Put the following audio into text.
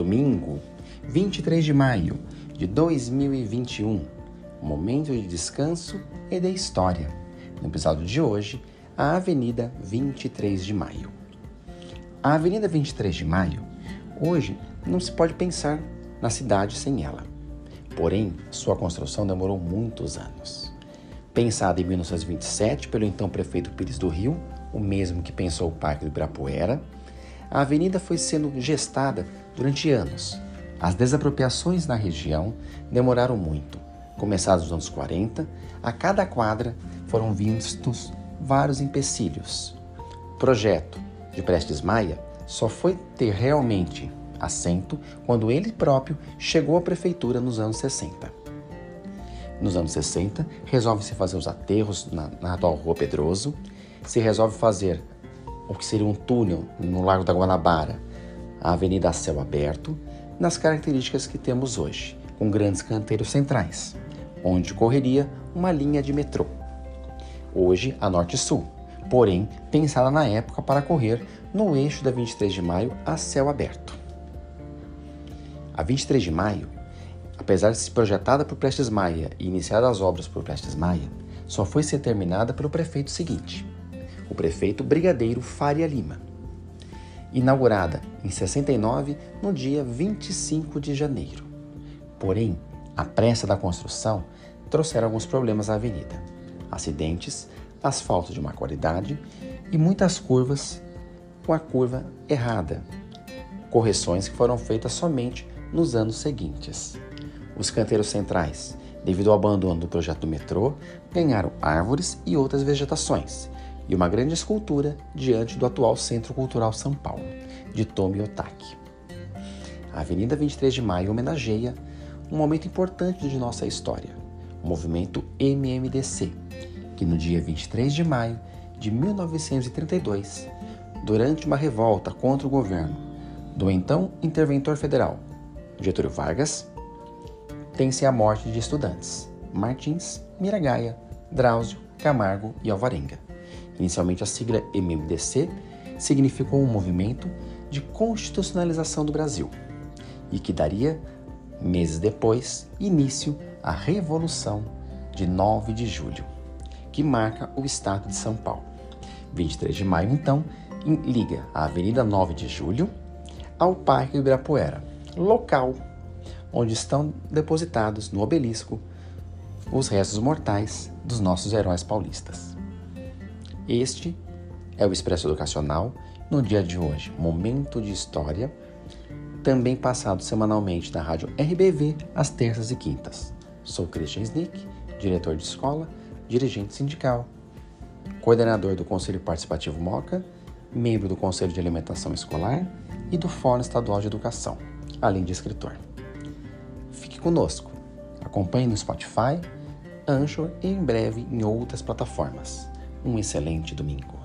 Domingo, 23 de maio de 2021. Momento de descanso e de história. No episódio de hoje, a Avenida 23 de Maio. A Avenida 23 de Maio, hoje, não se pode pensar na cidade sem ela. Porém, sua construção demorou muitos anos. Pensada em 1927 pelo então prefeito Pires do Rio, o mesmo que pensou o Parque do Ibirapuera, a avenida foi sendo gestada durante anos. As desapropriações na região demoraram muito. Começados nos anos 40, a cada quadra foram vistos vários empecilhos. O projeto de Prestes Maia só foi ter realmente assento quando ele próprio chegou à prefeitura nos anos 60. Nos anos 60, resolve-se fazer os aterros na, na atual Rua Pedroso, se resolve fazer o que seria um túnel no Lago da Guanabara, a Avenida a Céu Aberto, nas características que temos hoje, com grandes canteiros centrais, onde correria uma linha de metrô. Hoje a norte-sul, porém pensada na época para correr no eixo da 23 de maio a céu aberto. A 23 de maio, apesar de ser projetada por Prestes Maia e iniciada as obras por Prestes Maia, só foi ser terminada pelo prefeito seguinte, o prefeito Brigadeiro Faria Lima. Inaugurada em 69, no dia 25 de janeiro. Porém, a pressa da construção trouxeram alguns problemas à avenida: acidentes, asfalto de má qualidade e muitas curvas com a curva errada. Correções que foram feitas somente nos anos seguintes. Os canteiros centrais, devido ao abandono do projeto do metrô, ganharam árvores e outras vegetações, e uma grande escultura diante do atual Centro Cultural São Paulo, de Tomi Otaki. A Avenida 23 de Maio homenageia um momento importante de nossa história, o movimento MMDC, que no dia 23 de maio de 1932, durante uma revolta contra o governo do então interventor federal Getúlio Vargas, tem-se a morte de estudantes Martins, Miragaia, Drauzio, Camargo e Alvarenga. Inicialmente a sigla MMDC significou um movimento de constitucionalização do Brasil e que daria, meses depois, início à Revolução de 9 de julho, que marca o estado de São Paulo. 23 de maio, então, liga a Avenida 9 de Julho ao Parque Ibirapuera, local onde estão depositados no obelisco os restos mortais dos nossos heróis paulistas. Este é o Expresso Educacional no dia de hoje, momento de história, também passado semanalmente na rádio RBV às terças e quintas. Sou Christian Snick, diretor de escola, dirigente sindical, coordenador do Conselho Participativo MOCA, membro do Conselho de Alimentação Escolar e do Fórum Estadual de Educação além de escritor. Fique conosco. Acompanhe no Spotify, Anchor e em breve em outras plataformas. Um excelente domingo.